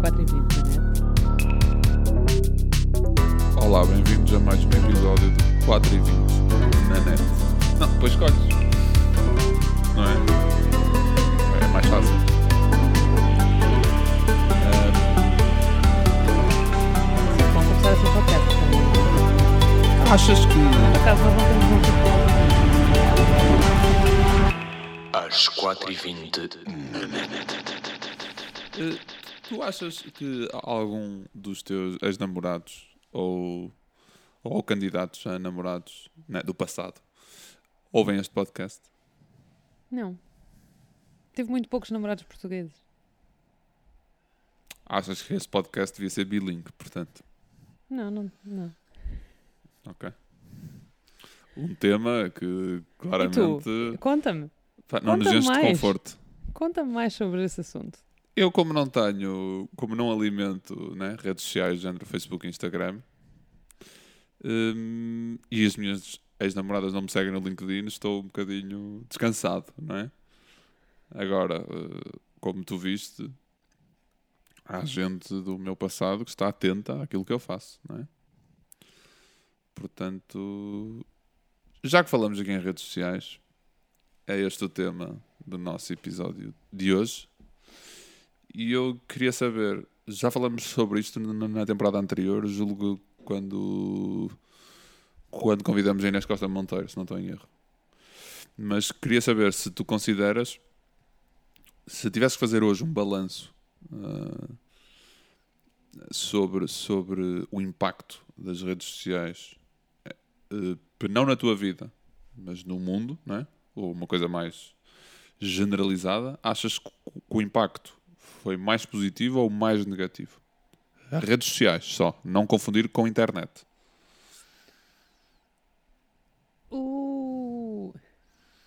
4 e 20 da net. Olá, bem-vindos a mais um episódio de 4 e 20 na net. Não, depois escolhes. Não é? É mais fácil. Sempre bom começar assim podcast. Ah, achas que. Por acaso nós não temos um futebol. às 4h20 na net. Tu achas que algum dos teus ex-namorados ou, ou candidatos a namorados né, do passado ouvem este podcast? Não. Tive muito poucos namorados portugueses. Achas que este podcast devia ser bilingue, portanto? Não, não, não. Ok. Um tema que claramente? Conta-me. não nos Conta enche de conforto. Conta-me mais sobre esse assunto. Eu, como não tenho, como não alimento né, redes sociais, género Facebook e Instagram, hum, e as minhas ex-namoradas não me seguem no LinkedIn, estou um bocadinho descansado, não é? Agora, eh, como tu viste, há gente do meu passado que está atenta àquilo que eu faço, não é? Portanto, já que falamos aqui em redes sociais, é este o tema do nosso episódio de hoje. E eu queria saber, já falamos sobre isto na temporada anterior, julgo quando quando convidamos a Inês Costa Monteiro, se não estou em erro. Mas queria saber se tu consideras, se tivesse que fazer hoje um balanço ah, sobre, sobre o impacto das redes sociais, eh, não na tua vida, mas no mundo, não é? ou uma coisa mais generalizada, achas que o impacto foi mais positivo ou mais negativo? Redes sociais só, não confundir com a internet.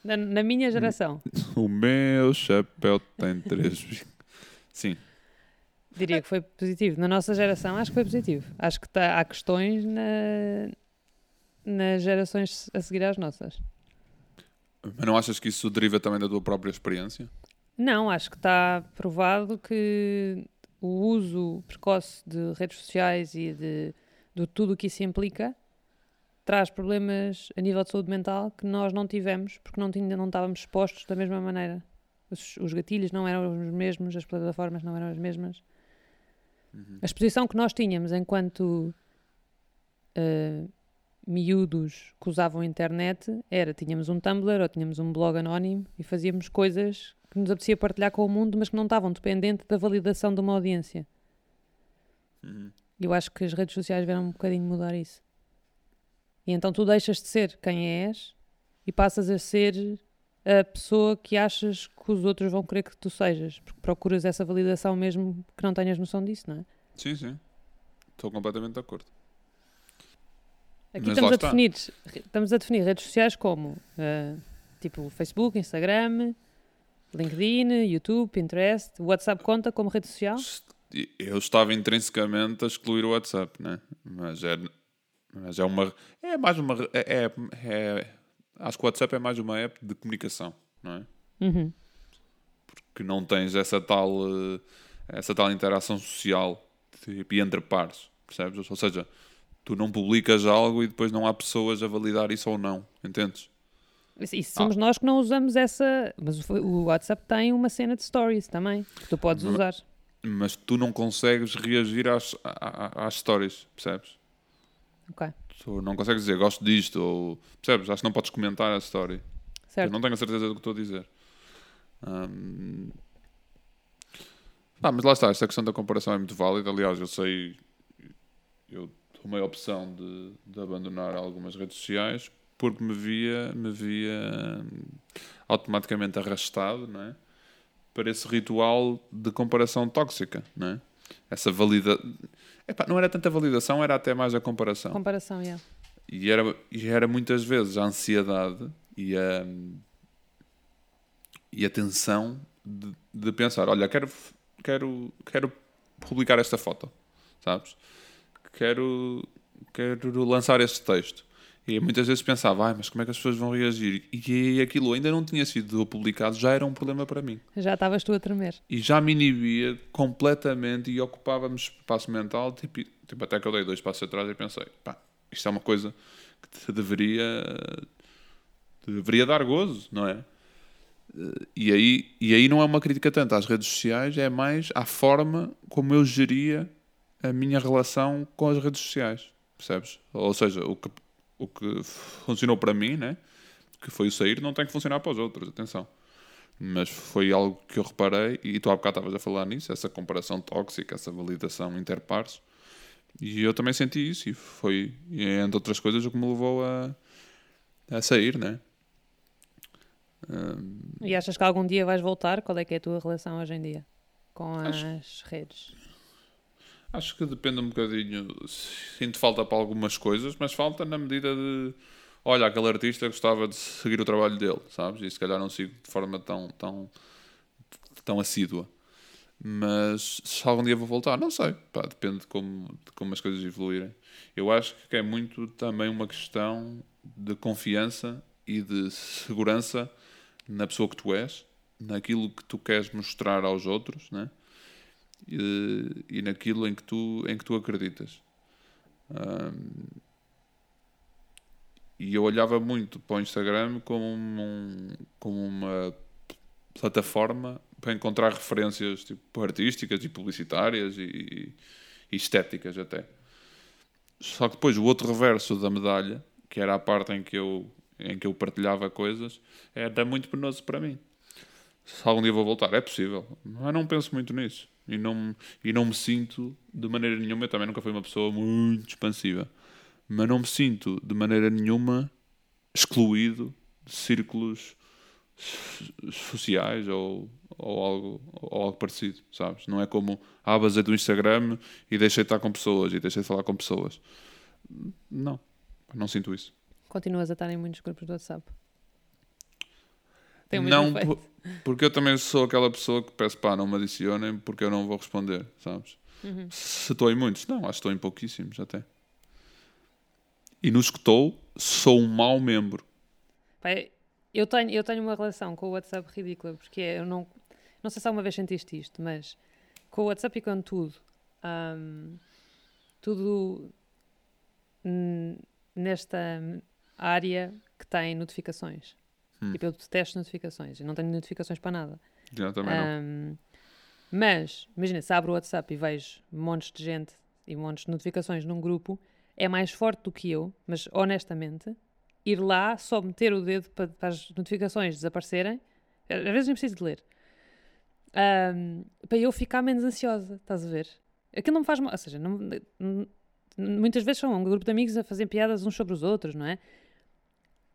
Na, na minha geração, O meu chapéu tem três. bicos. Sim, diria que foi positivo. Na nossa geração, acho que foi positivo. Acho que tá, há questões na, nas gerações a seguir às nossas. mas não achas que isso deriva também da tua própria experiência? Não, acho que está provado que o uso precoce de redes sociais e de, de tudo o que isso implica traz problemas a nível de saúde mental que nós não tivemos porque não, tinha, não estávamos expostos da mesma maneira. Os, os gatilhos não eram os mesmos, as plataformas não eram as mesmas. A exposição que nós tínhamos enquanto eh, miúdos que usavam a internet era, tínhamos um Tumblr ou tínhamos um blog anónimo e fazíamos coisas que nos apetecia partilhar com o mundo, mas que não estavam dependentes da validação de uma audiência. E Eu acho que as redes sociais vieram um bocadinho mudar isso. E então tu deixas de ser quem és e passas a ser a pessoa que achas que os outros vão querer que tu sejas, porque procuras essa validação mesmo que não tenhas noção disso, não é? Sim, sim. Estou completamente de acordo. Aqui Mas estamos a, definir, estamos a definir redes sociais como ah, tipo Facebook, Instagram, LinkedIn, YouTube, Pinterest. O WhatsApp conta como rede social? Eu estava intrinsecamente a excluir o WhatsApp, né? Mas é, mas é uma. É mais uma. É, é- é- acho que o WhatsApp é mais uma app de comunicação, não é? Uhum. Que não tens essa tal. eh, Essa tal interação social tipo, e entre pares, percebes? Ou seja, tu não publicas algo e depois não há pessoas a validar isso ou não, entendes? Isso isso somos nós que não usamos essa. Mas o, WhatsApp tem uma cena de stories também, que tu podes Mas- usar. Mas tu não consegues reagir às, às histórias, percebes? Ok, Tu não consegues dizer gosto disto ou. Percebes? Acho que não podes comentar a. Eu certo. não tenho a certeza do que estou a dizer. Pá, mas lá está, esta questão da comparação é muito válida. Aliás, eu sei, eu tomei a opção de, de abandonar algumas redes sociais porque me via, me via hum, automaticamente arrastado não é? para esse ritual de comparação tóxica. Não, é? Essa valida... Epá, não era tanta validação, era até mais a comparação. Comparação, yeah. E era, e era muitas vezes a ansiedade e a, e a tensão de, de pensar: olha, quero, quero, quero publicar esta foto, sabes? Quero, quero lançar este texto. E muitas vezes pensava, ai, mas como é que as pessoas vão reagir? E aquilo ainda não tinha sido publicado, já era um problema para mim. Já estavas tu a tremer. E já me inibia completamente e ocupava-me espaço mental, tipo, tipo, até que eu dei dois passos atrás e pensei, pá, isto é uma coisa que te deveria, deveria dar gozo, não é? E aí, e aí não é uma crítica tanto às redes sociais, é mais à forma como eu geria a minha relação com as redes sociais, percebes? Ou seja, o que, o que funcionou para mim, né? que foi o sair, não tem que funcionar para os outros, atenção. Mas foi algo que eu reparei, e tu há bocado estavas a falar nisso, essa comparação tóxica, essa validação interpares, e eu também senti isso, e foi, entre outras coisas, o que me levou a, a sair, né? Um... E achas que algum dia vais voltar? Qual é que é a tua relação hoje em dia com acho, as redes? Acho que depende um bocadinho. Sinto falta para algumas coisas, mas falta na medida de. Olha, aquele artista gostava de seguir o trabalho dele, sabes? E se calhar não sigo de forma tão, tão, tão assídua. Mas se algum dia vou voltar, não sei. Pá, depende de como, de como as coisas evoluírem. Eu acho que é muito também uma questão de confiança e de segurança na pessoa que tu és, naquilo que tu queres mostrar aos outros, né? E, e naquilo em que tu, em que tu acreditas. Um, e eu olhava muito para o Instagram como, um, como uma plataforma para encontrar referências tipo, artísticas e publicitárias e, e estéticas até. Só que depois o outro reverso da medalha, que era a parte em que eu em que eu partilhava coisas, era muito penoso para mim. Se algum dia vou voltar, é possível, mas não penso muito nisso. E não, e não me sinto de maneira nenhuma. Eu também nunca fui uma pessoa muito expansiva, mas não me sinto de maneira nenhuma excluído de círculos sociais ou, ou, algo, ou algo parecido, sabes? Não é como ah, basei do Instagram e deixei de estar com pessoas e deixei de falar com pessoas. Não, não sinto isso. Continuas a estar em muitos grupos do WhatsApp? Não, porque eu também sou aquela pessoa que peço pá, não me adicionem porque eu não vou responder, sabes? Uhum. Se estou em muitos, não, acho que estou em pouquíssimos até. E nos que estou, sou um mau membro. Pai, eu tenho, eu tenho uma relação com o WhatsApp ridícula, porque eu não, não sei se alguma vez sentiste isto, mas com o WhatsApp e com tudo, um, tudo nesta área que tem notificações. Hum. Tipo, eu detesto notificações. Eu não tenho notificações para nada. Já também um, não. Mas, imagina, se abro o WhatsApp e vejo montes de gente e montes de notificações num grupo, é mais forte do que eu, mas honestamente, ir lá, só meter o dedo para, para as notificações desaparecerem, às vezes nem preciso de ler, um, para eu ficar menos ansiosa, estás a ver? Aquilo não me faz mal, ou seja, não, não, muitas vezes são um grupo de amigos a fazer piadas uns sobre os outros, não é?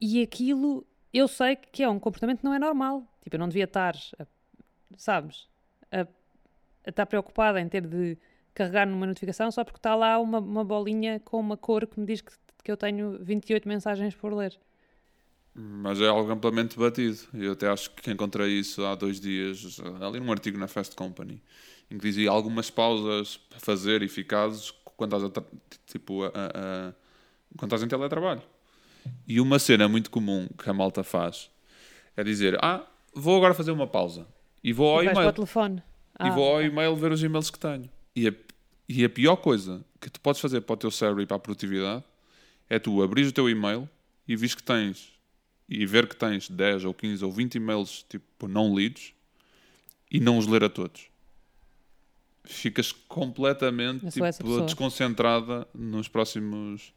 E aquilo, eu sei que é um comportamento que não é normal. Tipo, eu não devia estar, a, sabes, a, a, estar preocupada em ter de carregar numa notificação só porque está lá uma, uma bolinha com uma cor que me diz que, que eu tenho 28 mensagens por ler. Mas é algo amplamente batido. Eu até acho que encontrei isso há dois dias, ali num artigo na Fast Company, em que dizia algumas pausas para fazer eficazes quando estás, a, tipo, a, a, quando estás em teletrabalho. E uma cena muito comum que a malta faz é dizer: Ah, vou agora fazer uma pausa e vou ao e e-mail. telefone. Ah, e vou ao e-mail ver os e-mails que tenho. E a, e a pior coisa que tu podes fazer para o teu cérebro e para a produtividade é tu abrir o teu e-mail e vis que tens e ver que tens 10 ou 15 ou 20 e-mails tipo não lidos e não os ler a todos. Ficas completamente tipo, desconcentrada nos próximos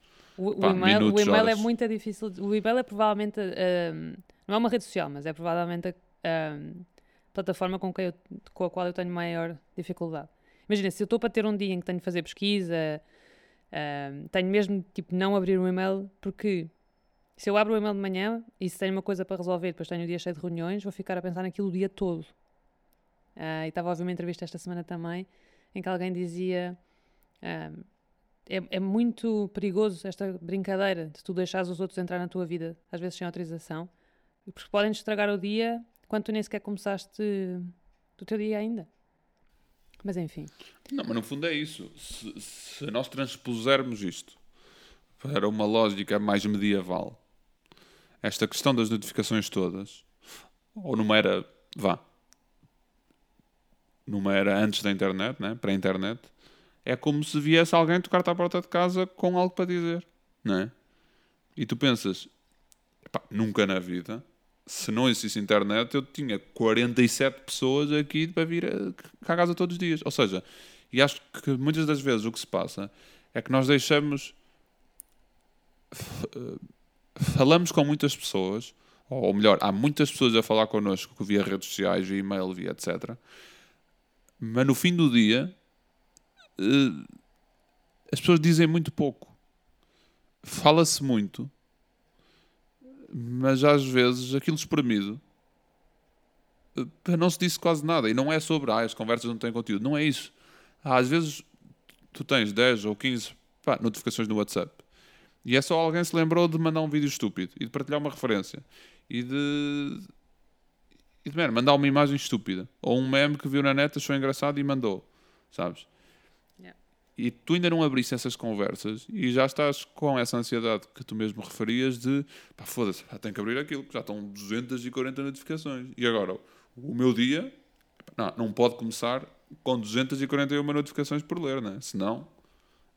o, Pá, o e-mail, o email é muito difícil. O e-mail é provavelmente. Um, não é uma rede social, mas é provavelmente a um, plataforma com, eu, com, a qual eu tenho maior dificuldade. Imagina, se eu estou para ter um dia em que tenho de fazer pesquisa, um, tenho mesmo tipo não abrir o e-mail, porque se eu abro o e-mail de manhã e se tenho uma coisa para resolver, depois tenho o dia cheio de reuniões, vou ficar a pensar naquilo o dia todo. Uh, e estava a ouvir uma entrevista esta semana também, em que alguém dizia. Um, é, é, muito perigoso esta brincadeira de tu deixares os outros entrar na tua vida, às vezes sem autorização, porque podem estragar o dia quando tu nem sequer começaste o teu dia ainda. Mas enfim. Não, mas no fundo é isso. Se, se nós transpusermos isto para uma lógica mais medieval, esta questão das notificações todas, ou numa era, vá, numa era antes da internet, né, para a internet, é como se viesse alguém tocar-te à porta de casa com algo para dizer, não é? E tu pensas, nunca na vida, se não existisse internet, eu tinha 47 pessoas aqui para vir a, à casa todos os dias. Ou seja, e acho que muitas das vezes o que se passa é que nós deixamos. Falamos com muitas pessoas, ou melhor, há muitas pessoas a falar connosco via redes sociais, via e-mail, via etc. Mas no fim do dia, eh, as pessoas dizem muito pouco. Fala-se muito, mas às vezes aquilo espremido eh, não se disse quase nada. E não é sobre ah, as conversas não têm conteúdo. Não é isso. Às vezes tu tens 10 ou 15 pá, notificações no WhatsApp e é só alguém se lembrou de mandar um vídeo estúpido e de partilhar uma referência e de. E de man, mandar uma imagem estúpida ou um meme que viu na net, achou engraçado e mandou, sabes? E tu ainda não abriste essas conversas e já estás com essa ansiedade que tu mesmo referias de pá, foda-se, tenho que abrir aquilo, já estão 240 notificações. E agora, o meu dia não, não pode começar com 241 notificações por ler, né? senão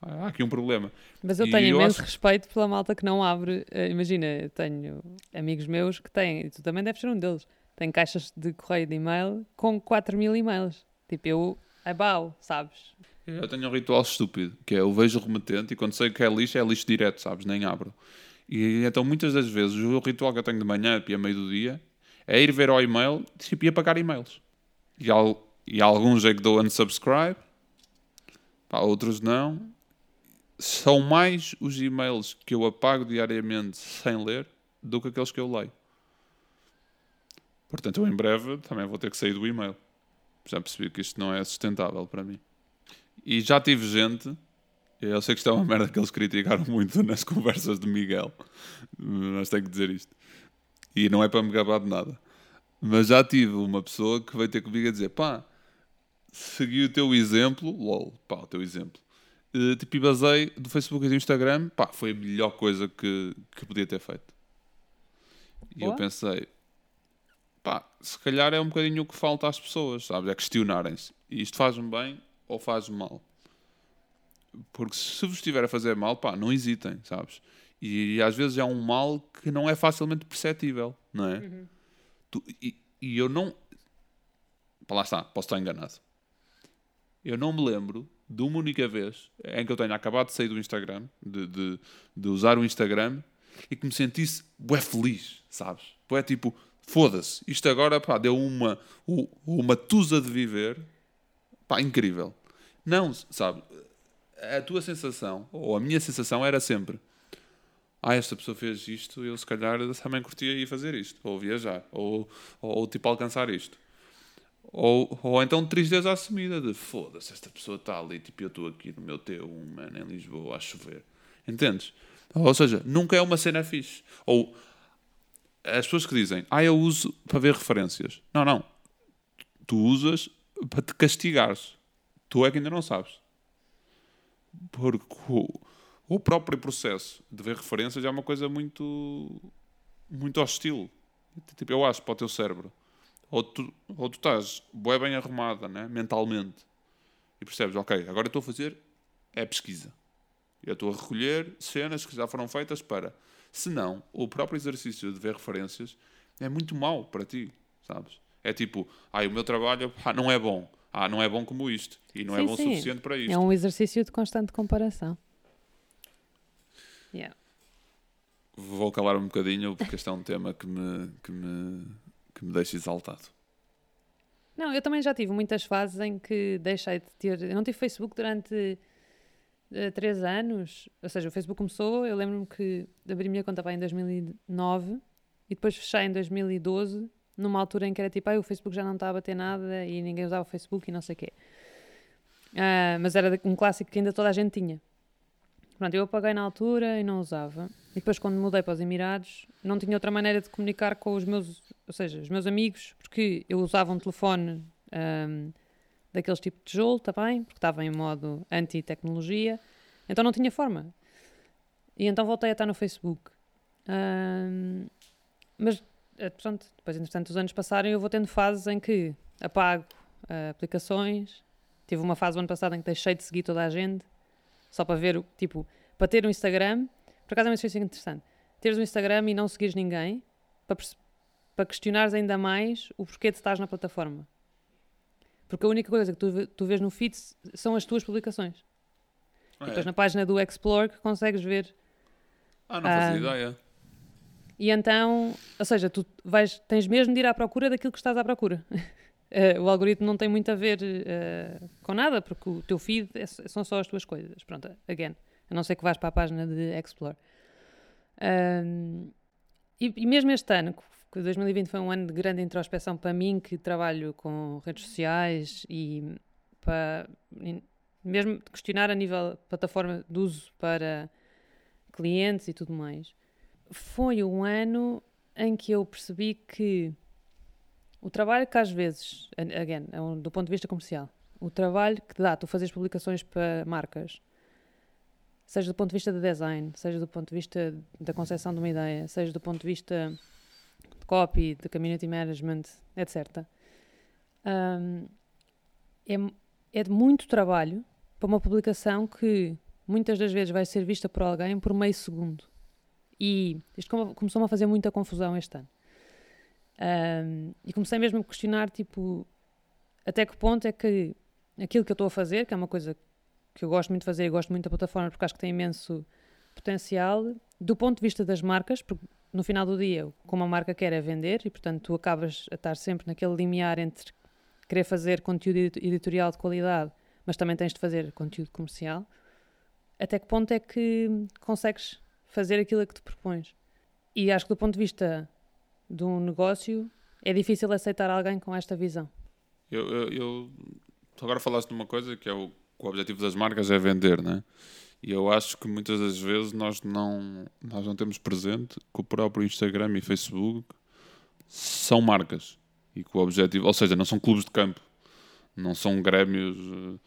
há aqui um problema. Mas eu E tenho eu imenso acho- respeito pela malta que não abre. eh, imagina, eu tenho amigos meus que têm, e tu também deves ser um deles, têm caixas de correio de e-mail com 4 mil e-mails. Tipo, eu, I bow, sabes? Eu tenho um ritual estúpido, que é eu vejo o remetente e quando sei que é lixo, é lixo direto, sabes? Nem abro. E então muitas das vezes o ritual que eu tenho de manhã e a meio do dia é ir ver ao e-mail tipo, e apagar e-mails. E, al- e alguns é que dou unsubscribe, pá, outros não. São mais os e-mails que eu apago diariamente sem ler do que aqueles que eu leio. Portanto, eu em breve também vou ter que sair do e-mail. Já percebi que isto não é sustentável para mim. E já tive gente, eu sei que isto é uma merda que eles criticaram muito nas conversas de Miguel, mas tenho que dizer isto. E não é para me gabar de nada. Mas já tive uma pessoa que veio ter comigo a dizer: pá, segui o teu exemplo, lol, pá, o teu exemplo. Eh, tipo, e basei do Facebook e do Instagram, pá, foi a melhor coisa que, que podia ter feito. E eu Boa. pensei, pá, se calhar é um bocadinho o que falta às pessoas, sabes? É questionarem-se. E isto faz-me bem ou faz-me mal? Porque se vos estiver a fazer mal, pá, não hesitem, sabes? E, às vezes é um mal que não é facilmente perceptível, não é? Tu- e, e eu não. Pá, lá está, posso estar enganado. Eu não me lembro de uma única vez em que eu tenha acabado de sair do Instagram, de, de, de usar o Instagram, e que me sentisse bué feliz, sabes? Bué tipo, foda-se, isto agora pá, deu uma, uma tusa de viver, pá, incrível. Não, sabe? A tua sensação, ou a minha sensação era sempre ah, esta pessoa fez isto, eu se calhar também curtia ir fazer isto, ou viajar, ou, ou, ou, tipo alcançar isto. Ou, ou então tristeza assumida de foda-se, esta pessoa está ali, tipo eu estou aqui no meu T1, mano, em Lisboa, a chover. Entendes? Ou seja, nunca é uma cena fixe. Ou as pessoas que dizem, ah, eu uso para ver referências. Não, não. Tu usas para te castigares. Tu é que ainda não sabes. Porque o, o próprio processo de ver referências é uma coisa muito muito hostil. Tipo, eu acho para o teu cérebro. Ou tu, ou tu estás bué bem arrumada, né? mentalmente, e percebes, ok, agora estou a fazer é pesquisa. Eu estou a recolher cenas que já foram feitas para. Se não, o próprio exercício de ver referências é muito mau para ti, sabes? É tipo, ah, o meu trabalho pá, não é bom. Ah, não é bom como isto. E não é Sim, bom o suficiente para isto. É um exercício de constante comparação. Yeah. Vou calar um bocadinho porque este é um tema que me, que me, que me deixa exaltado. Não, eu também já tive muitas fases em que deixei de ter. Eu não tive Facebook durante eh, três anos. Ou seja, o Facebook começou, eu lembro-me que abri minha conta em 2009 e depois fechei em 2012, numa altura em que era tipo, ah, o Facebook já não está a bater nada e ninguém usava o Facebook e não sei o quê. Ah, mas era um clássico que ainda toda a gente tinha. Pronto, eu apaguei na altura e não usava. E depois, quando mudei para os Emirados, não tinha outra maneira de comunicar com os meus, ou seja, os meus amigos, porque eu usava um telefone ahm, daqueles tipo de tijolo também, porque estava em modo anti-tecnologia, então não tinha forma. E então voltei a estar no Facebook. Ahm, mas, eh, pronto, depois, entretanto, os anos passaram e eu vou tendo fases em que apago ah, aplicações. Tive uma fase o ano passado em que deixei de seguir toda a gente, só para ver, o tipo, para ter um Instagram. Por acaso é uma experiência interessante. Teres um Instagram e não seguires ninguém, para, para questionares ainda mais o porquê de estás na plataforma. Porque a única coisa que tu, tu vês no feed são as tuas publicações. Ah, E depois é? na página do Explore que consegues ver. Ah, não fazia Ah, ideia. E então, ou seja, tu vais, tens mesmo de ir à procura daquilo que estás à procura. Eh, o algoritmo não tem muito a ver eh, com nada, porque o teu feed é são só as tuas coisas. Pronto, again. A não ser que vás para a página de Explore. E, e mesmo este ano, que 2020 foi um ano de grande introspeção para mim, que trabalho com redes sociais e para mesmo questionar a nível plataforma de uso para clientes e tudo mais, foi um ano em que eu percebi que o trabalho que às vezes, again, é um- do ponto de vista comercial, o trabalho que dá tu fazeres publicações para marcas, seja do ponto de vista de design, seja do ponto de vista da concepção de uma ideia, seja do ponto de vista de copy, de community management, etc. hum, é, é de muito trabalho para uma publicação que muitas das vezes vai ser vista por alguém por meio segundo. E isto come- começou-me a fazer muita confusão este ano. Ahm, e comecei mesmo a questionar, tipo, até que ponto é que aquilo que eu estou a fazer, que é uma coisa que eu gosto muito de fazer e gosto muito da plataforma porque acho que tem imenso potencial, do ponto de vista das marcas, porque no final do dia, como a marca quer é vender e, portanto, tu acabas a estar sempre naquele limiar entre querer fazer conteúdo edit- editorial de qualidade, mas também tens de fazer conteúdo comercial. Até que ponto é que consegues fazer aquilo a que te propões? E acho que do ponto de vista de um negócio é difícil aceitar alguém com esta visão. Eu, eu, eu- agora falaste de uma coisa que é o, o objetivo das marcas é vender, né? E eu acho que muitas das vezes nós não, nós não temos presente que o próprio Instagram e Facebook são marcas e que o objetivo, ou seja, não são clubes de campo, não são grêmios, eh,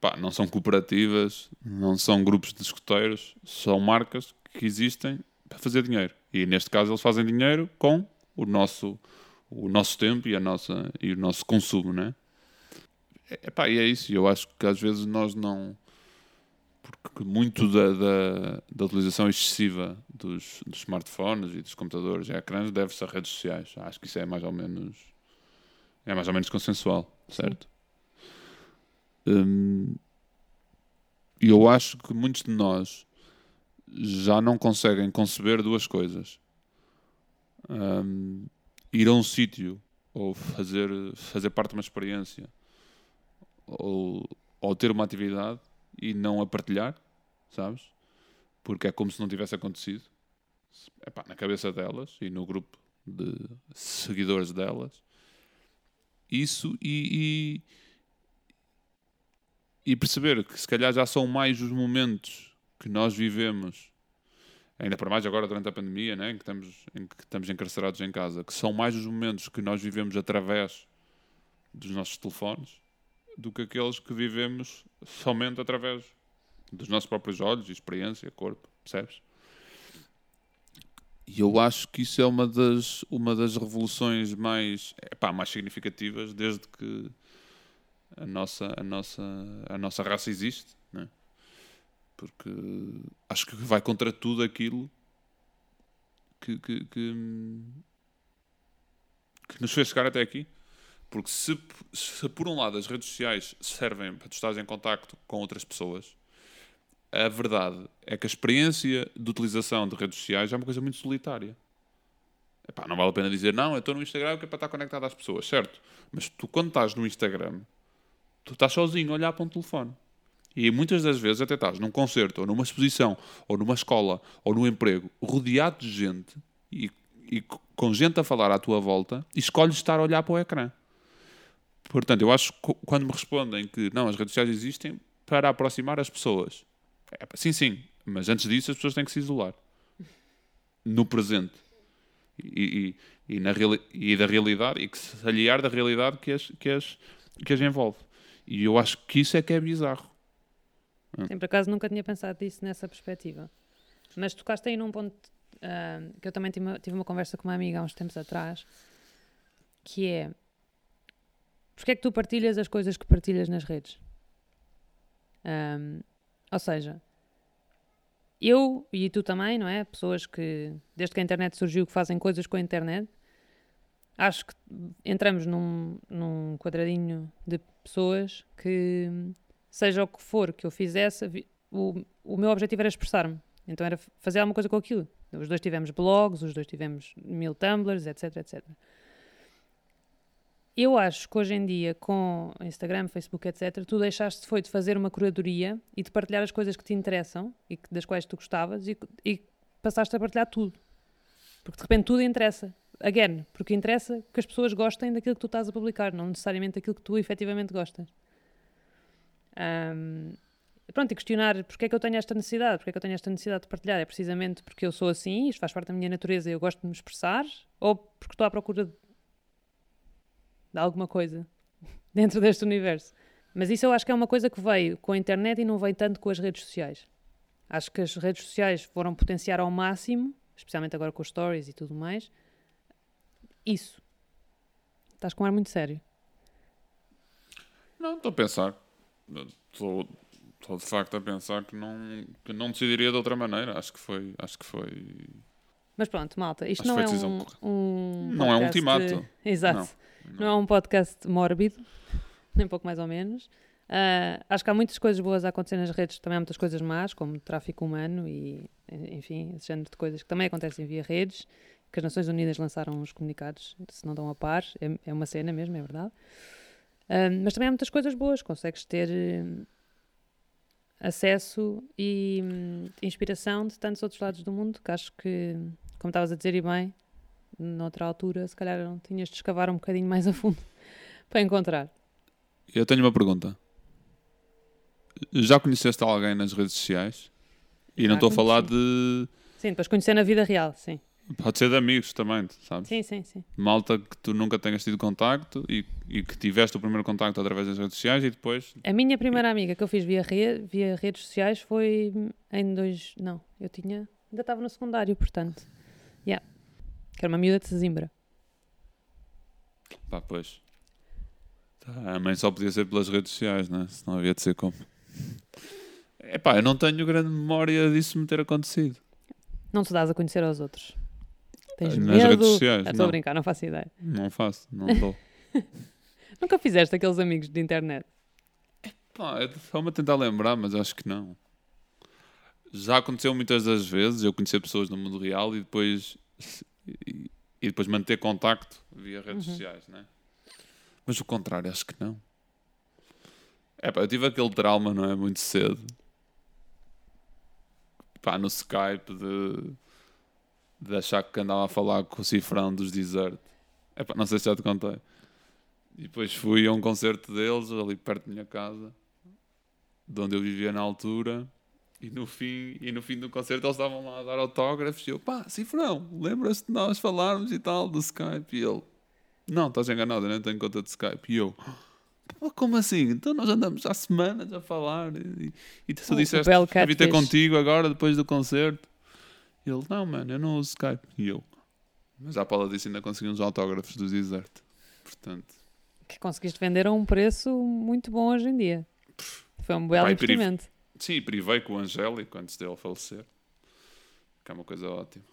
pá, não são cooperativas, não são grupos de escuteiros, são marcas que existem para fazer dinheiro. E neste caso eles fazem dinheiro com o nosso o nosso tempo e a nossa e o nosso consumo, né? É, epá, e é isso. Eu acho que às vezes nós não porque muito da, da, da utilização excessiva dos, dos smartphones e dos computadores e ecrãs deve-se a redes sociais. Acho que isso é mais ou menos é mais ou menos consensual, certo? Hum, E eu acho que muitos de nós já não conseguem conceber duas coisas. Hum, ir a um sítio ou fazer, fazer parte de uma experiência ou, ou ter uma atividade e não a partilhar, sabes? Porque é como se não tivesse acontecido. Epá, na cabeça delas e no grupo de seguidores delas. Isso e, e, e perceber que se calhar já são mais os momentos que nós vivemos ainda para mais agora durante a pandemia, né, em, que estamos, em que estamos encarcerados em casa, que são mais os momentos que nós vivemos através dos nossos telefones do que aqueles que vivemos somente através dos nossos próprios olhos, experiência, corpo, percebes? E eu acho que isso é uma das, uma das revoluções mais, epá, mais significativas desde que a nossa, a nossa, a nossa raça existe? Porque acho que vai contra tudo aquilo que, que, que, que nos fez chegar até aqui. Porque se, se por um lado as redes sociais servem para tu estares em contacto com outras pessoas, a verdade é que a experiência de utilização de redes sociais é uma coisa muito solitária. Epá, não vale a pena dizer, não, eu estou no Instagram que é para estar conectado às pessoas, certo? Mas tu, quando estás no Instagram, tu estás sozinho a olhar para um telefone. E muitas das vezes até estás num concerto, ou numa exposição, ou numa escola, ou num emprego, rodeado de gente e, e com gente a falar à tua volta, e escolhes estar a olhar para o ecrã. Portanto, eu acho que quando me respondem que não, as redes sociais existem para aproximar as pessoas. É, sim, sim, mas antes disso as pessoas têm que se isolar. No presente. E, e, e na e da realidade, e que se aliar da realidade que as, que, as, que as envolve. E eu acho que isso é que é bizarro. Sim, por acaso nunca tinha pensado nisso nessa perspectiva. Mas tocaste aí num ponto ah, que eu também tive uma, tive uma conversa com uma amiga há uns tempos atrás, que é porque é que tu partilhas as coisas que partilhas nas redes? Ahm, ou seja, eu e tu também, não é? Pessoas que, desde que a internet surgiu, que fazem coisas com a internet, acho que entramos num, num quadradinho de pessoas que, seja o que for que eu fizesse, o, o meu objetivo era expressar-me. Então era fazer alguma coisa com aquilo. Os dois tivemos blogs, os dois tivemos mil tumblers, etc, etc. Eu acho que hoje em dia, com Instagram, Facebook, etc., tu deixaste foi de fazer uma curadoria e de partilhar as coisas que te interessam e que- das quais tu gostavas e, e passaste a partilhar tudo. Porque de repente tudo interessa. Again, porque interessa que as pessoas gostem daquilo que tu estás a publicar, não necessariamente daquilo que tu efetivamente gostas. Ahm, pronto, e questionar porque é que eu tenho esta necessidade, porque é que eu tenho esta necessidade de partilhar, é precisamente porque eu sou assim, isto faz parte da minha natureza eu gosto de me expressar, ou porque estou à procura de, de alguma coisa dentro deste universo. Mas isso eu acho que é uma coisa que veio com a internet e não veio tanto com as redes sociais. Acho que as redes sociais foram potenciar ao máximo, especialmente agora com os stories e tudo mais, isso. Estás com um ar muito sério. Não, estou a pensar. Estou de facto a pensar que não, que não decidiria de outra maneira. Acho que foi. Acho que foi. Mas pronto, malta, isto Acho não é um, um Não é um ultimato. de- Exato. Não. é um podcast mórbido, nem pouco mais ou menos. Ah, acho que há muitas coisas boas a acontecer nas redes, também há muitas coisas más, como tráfico humano e, enfim, esse género de coisas que também acontecem via redes, que as Nações Unidas lançaram os comunicados, se não dão a par, é, é uma cena mesmo, é verdade. Ah, mas também há muitas coisas boas, consegues ter eh, acesso e hum, inspiração de tantos outros lados do mundo, que acho que, como estavas a dizer e bem, noutra altura, se calhar não tinhas de escavar um bocadinho mais a fundo para encontrar. Eu tenho uma pergunta. Já conheceste alguém nas redes sociais? E Já não estou a falar de. Sim, depois conhecer na vida real, sim. Pode ser de amigos também, sabes? Sim, sim, sim. Malta que tu nunca tenhas tido contacto e, e que tiveste o primeiro contacto através das redes sociais e depois. A minha primeira amiga que eu fiz via, re- via redes sociais foi em dois. Não, eu tinha. Ainda estava no secundário, portanto. Yeah. Que era uma miúda de Sesimbra. Pá, pois. Tá, a mãe só podia ser pelas redes sociais, né? Senão havia de ser como. Epá, eu não tenho grande memória disso me ter acontecido. Não te dás a conhecer aos outros. Tens Nas medo. redes sociais, Ah, Estou a brincar, não faço ideia. Não faço, não dou. Nunca fizeste aqueles amigos de internet. Pá, estou-me a tentar lembrar, mas acho que não. Já aconteceu muitas das vezes eu conhecer pessoas no mundo real e depois e, e depois manter contacto via redes Uhum. sociais, né? Mas o contrário, acho que não. É pá, eu tive aquele trauma, não é? Muito cedo. Pá, no Skype de, de achar que andava a falar com o cifrão dos Desert. É pá, não sei se já te contei. E depois fui a um concerto deles, ali perto da minha casa, de onde eu vivia na altura. E no fim, e no fim do concerto eles estavam lá a dar autógrafos e eu, pá, cifrão, lembras-te de nós falarmos e tal do Skype? E ele, não, estás enganado, eu não tenho conta de Skype. E eu, "Pá, como assim? Então nós andamos há semanas a falar e, e tu O- o disseste devia ter contigo agora, depois do concerto. Ele, não, mano, eu não uso Skype. E eu, mas à Paula disse ainda consegui uns autógrafos do Desert. Portanto, Que conseguiste vender a um preço muito bom hoje em dia. Foi um belo Pai, perigo. investimento. Sim, privei com o Angélico antes dele falecer. Que é uma coisa ótima.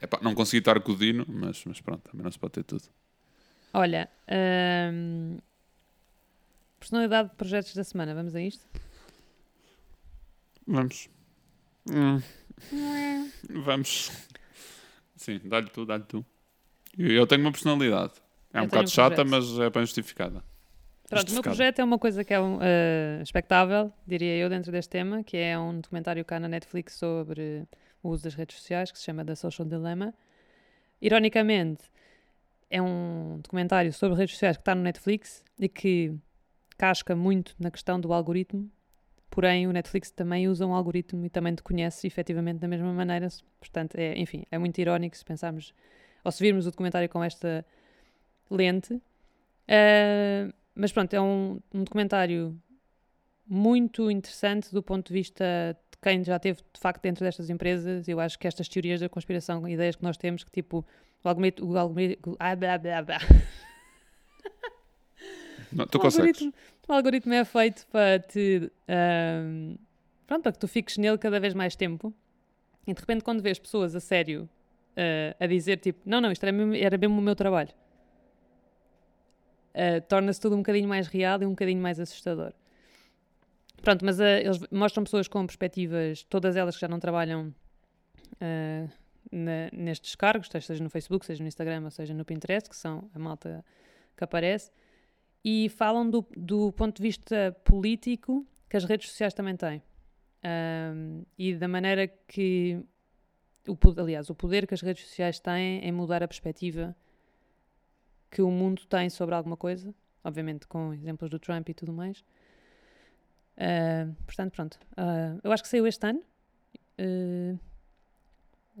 Epá, não consegui estar com o Dino, mas, mas pronto, também não se pode ter tudo. Olha, hum, personalidade de projetos da semana, vamos a isto? Vamos. Hum. Vamos. Sim, dá-lhe tu, dá-lhe tu. Eu tenho uma personalidade. É Eu um tenho bocado um chata, projeto. mas é bem justificada. Pronto, o meu Justificado. projeto é uma coisa que é um, eh, expectável, diria eu, dentro deste tema, que é um documentário cá na Netflix sobre o uso das redes sociais, que se chama The Social Dilemma. Ironicamente, é um documentário sobre redes sociais que está no Netflix e que casca muito na questão do algoritmo, porém o Netflix também usa um algoritmo e também te conhece efetivamente da mesma maneira, portanto, é, enfim, é muito irónico se pensarmos, ou se virmos o documentário com esta lente. Ah, mas pronto, é um, um documentário muito interessante do ponto de vista de quem já esteve de facto dentro destas empresas. Eu acho que estas teorias da conspiração, ideias que nós temos, que tipo, o algoritmo. O algoritmo ah, blá, blá, blá. Não, tu consegues. O algoritmo é feito para te. ahm, pronto, para que tu fiques nele cada vez mais tempo. E de repente, quando vês pessoas a sério ah, a dizer tipo, não, não, isto era mesmo, era mesmo o meu trabalho, ah, torna-se tudo um bocadinho mais real e um bocadinho mais assustador. Pronto, mas ah, eles mostram pessoas com perspectivas, todas elas que já não trabalham na- nestes cargos, seja no Facebook, seja no Instagram, seja no Pinterest, que são a malta que aparece, e falam do, do ponto de vista político que as redes sociais também têm. Ahm, e da maneira que, o, aliás, o poder que as redes sociais têm em mudar a perspectiva que o mundo tem sobre alguma coisa, obviamente com exemplos do Trump e tudo mais. Ah, portanto, pronto. Ah, eu acho que saiu este ano. Ah,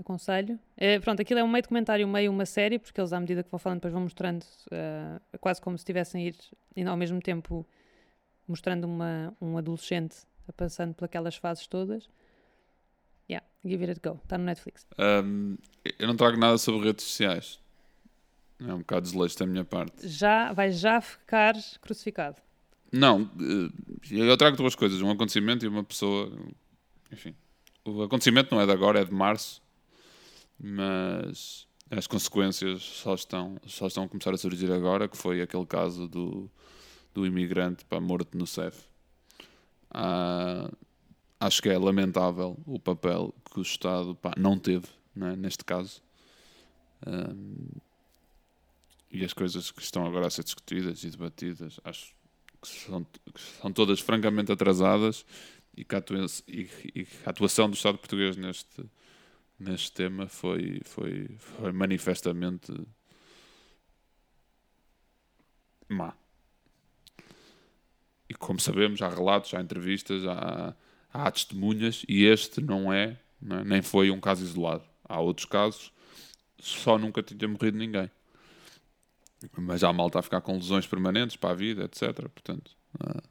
aconselho. É, pronto, aquilo é um meio documentário, meio uma série, porque eles, à medida que vão falando, depois vão mostrando, ah, quase como se estivessem a ir, e ao mesmo tempo mostrando uma, um adolescente a passando por aquelas fases todas. Yeah, give it a go. Está no Netflix. Ahm, eu não trago nada sobre redes sociais. É um bocado desleixo da minha parte. Já, vai já ficar crucificado. Não, eh, eu trago duas coisas: um acontecimento e uma pessoa. Enfim, o acontecimento não é de agora, é de março, mas as consequências só estão, só estão a começar a surgir agora. Que foi aquele caso do, do imigrante pá, morto no CEF. Ah, acho que é lamentável o papel que o Estado pá, não teve né, neste caso. Ahm, e as coisas que estão agora a ser discutidas e debatidas, acho que são, que são todas francamente atrasadas e que e- e que a atuação do Estado português neste, neste tema foi, foi, foi manifestamente má. E como sabemos, há relatos, há entrevistas, há, há testemunhas, e este não é, não é, nem foi um caso isolado. Há outros casos, só nunca tinha morrido ninguém. Mas há malta a ficar com lesões permanentes para a vida, etc. Portanto, ah,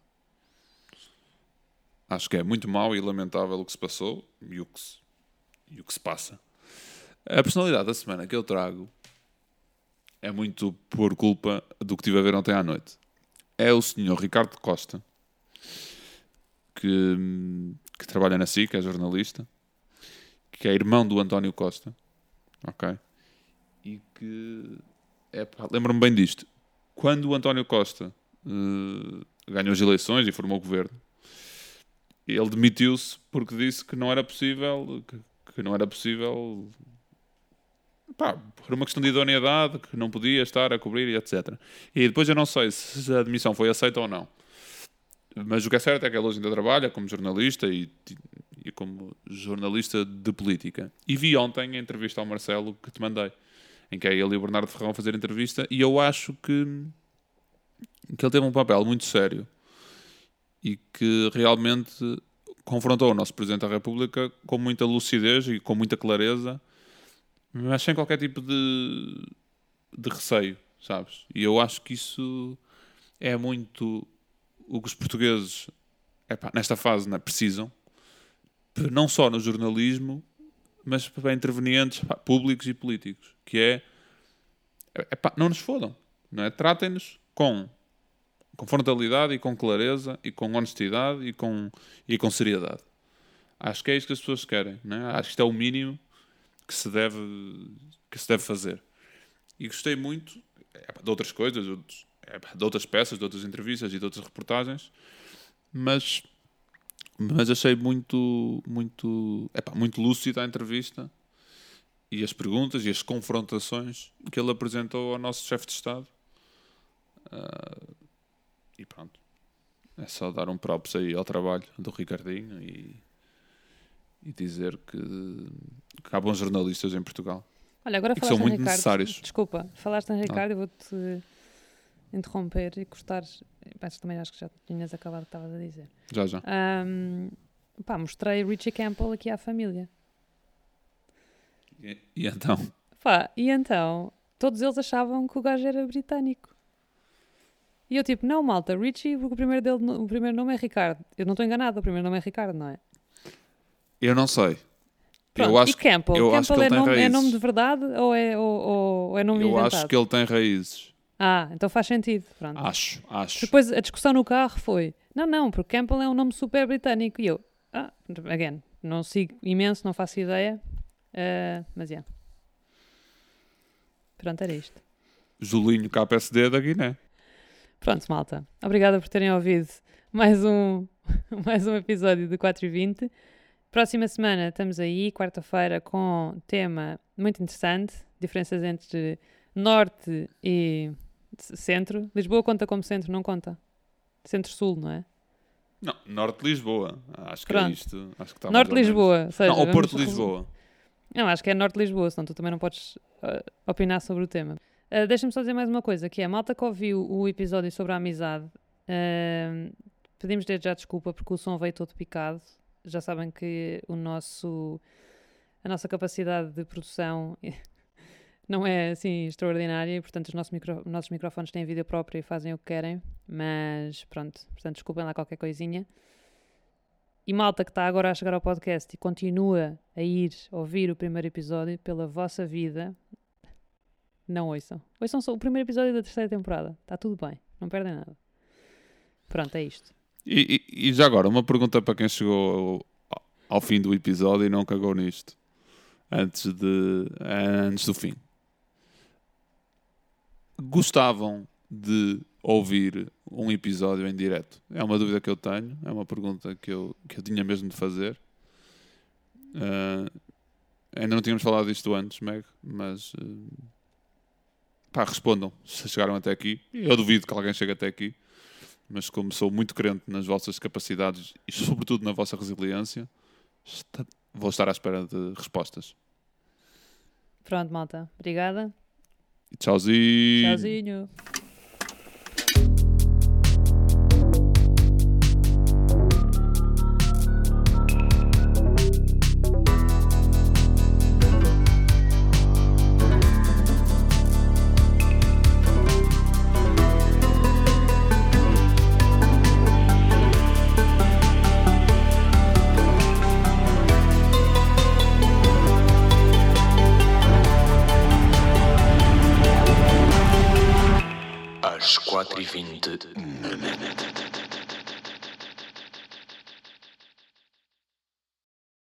acho que é muito mau e lamentável o que se passou e o que se, e o que se passa. A personalidade da semana que eu trago é muito por culpa do que tive a ver ontem à noite. É o senhor Ricardo Costa, que, que trabalha na SIC, é jornalista, que é irmão do António Costa, ok? E que é, lembro-me bem disto. Quando o António Costa eh, ganhou as eleições e formou o governo, ele demitiu-se porque disse que não era possível, que, que não era possível, pá, por uma questão de idoneidade, que não podia estar a cobrir etc. E depois eu não sei se a admissão foi aceita ou não. Mas o que é certo é que ele hoje ainda trabalha como jornalista e, e como jornalista de política. E vi ontem a entrevista ao Marcelo que te mandei em que é ele e o Bernardo Ferrão a fazer entrevista, e eu acho que, que ele teve um papel muito sério e que realmente confrontou o nosso Presidente da República com muita lucidez e com muita clareza, mas sem qualquer tipo de, de receio, sabes? E eu acho que isso é muito o que os portugueses, epá, nesta fase, né, precisam, não só no jornalismo, mas para intervenientes pá, públicos e políticos, que é, é pá, não nos fodam, não é? Tratem-nos com, com frontalidade e com clareza e com honestidade e com, e com seriedade. Acho que é isso que as pessoas querem, não é? Acho que isto é o mínimo que se deve, que se deve fazer. E gostei muito é, de outras coisas, é, de outras peças, de outras entrevistas e de outras reportagens, mas mas achei muito muito epá, muito lúcida a entrevista e as perguntas e as confrontações que ele apresentou ao nosso chefe de Estado Ah, e pronto é só dar um props aí ao trabalho do Ricardinho e, e dizer que, que há bons jornalistas em Portugal Olha, agora E que falaste são muito Ricardo. necessários. Desculpa, falaste em Ricardo, eu vou-te interromper e cortar. Mas também acho que já tinhas acabado o que estavas a dizer. já já Ahm, pá, mostrei Richie Campbell aqui à família. e, e então Pá, e então, todos eles achavam que o gajo era britânico. E eu tipo, não, malta, Richie, porque o primeiro, dele, o primeiro nome é Ricardo. Eu não estou enganado, o primeiro nome é Ricardo, não é? Eu não sei. Pronto, eu acho, e Campbell? eu acho Campbell que ele é, tem nome, é nome de verdade ou é, ou, ou- é nome eu inventado? acho que ele tem raízes. Ah, então faz sentido. Pronto. Acho, acho. Depois a discussão no carro foi: não, não, porque Campbell é um nome super britânico. E eu, ah, again, não sigo imenso, não faço ideia. Ah, mas é. Pronto, era isto. Julinho KPSD da Guiné. Pronto, malta. Obrigada por terem ouvido mais um, mais um episódio do 4 e 20. Próxima semana estamos aí, quarta-feira, com tema muito interessante: diferenças entre norte e centro. Lisboa conta como centro, não conta? Centro-sul, não é? Não, Norte de Lisboa. Acho que Pronto. é isto. Acho que está Norte de. Lisboa. ou seja, Não, ou Porto de Lisboa. Não, acho que é Norte de Lisboa, senão tu também não podes ah, opinar sobre o tema. Ah, Deixa-me só dizer mais uma coisa, que é a malta que ouviu o episódio sobre a amizade, ah, pedimos desde já desculpa porque o som veio todo picado. Já sabem que o nosso, a nossa capacidade de produção não é assim extraordinária e, portanto, os nossos, micro- nossos microfones têm vida própria e fazem o que querem, mas pronto, portanto, desculpem lá qualquer coisinha. E malta que está agora a chegar ao podcast e continua a ir ouvir o primeiro episódio pela vossa vida, não ouçam. Ouçam só o primeiro episódio da terceira temporada. Está tudo bem, não perdem nada. Pronto, é isto. E, e- e já agora, uma pergunta para quem chegou ao, ao fim do episódio e não cagou nisto. Antes, de, antes do fim. Gostavam de ouvir um episódio em direto? É uma dúvida que eu tenho. É uma pergunta que eu, que eu tinha mesmo de fazer. Ah, ainda não tínhamos falado disto antes, Meg, mas... ah, pá, respondam se chegaram até aqui. Eu duvido que alguém chegue até aqui mas como sou muito crente nas vossas capacidades e sobretudo na vossa resiliência, esta- vou estar à espera de respostas. Pronto, malta. Obrigada. E tchauzinho. Tchauzinho. Às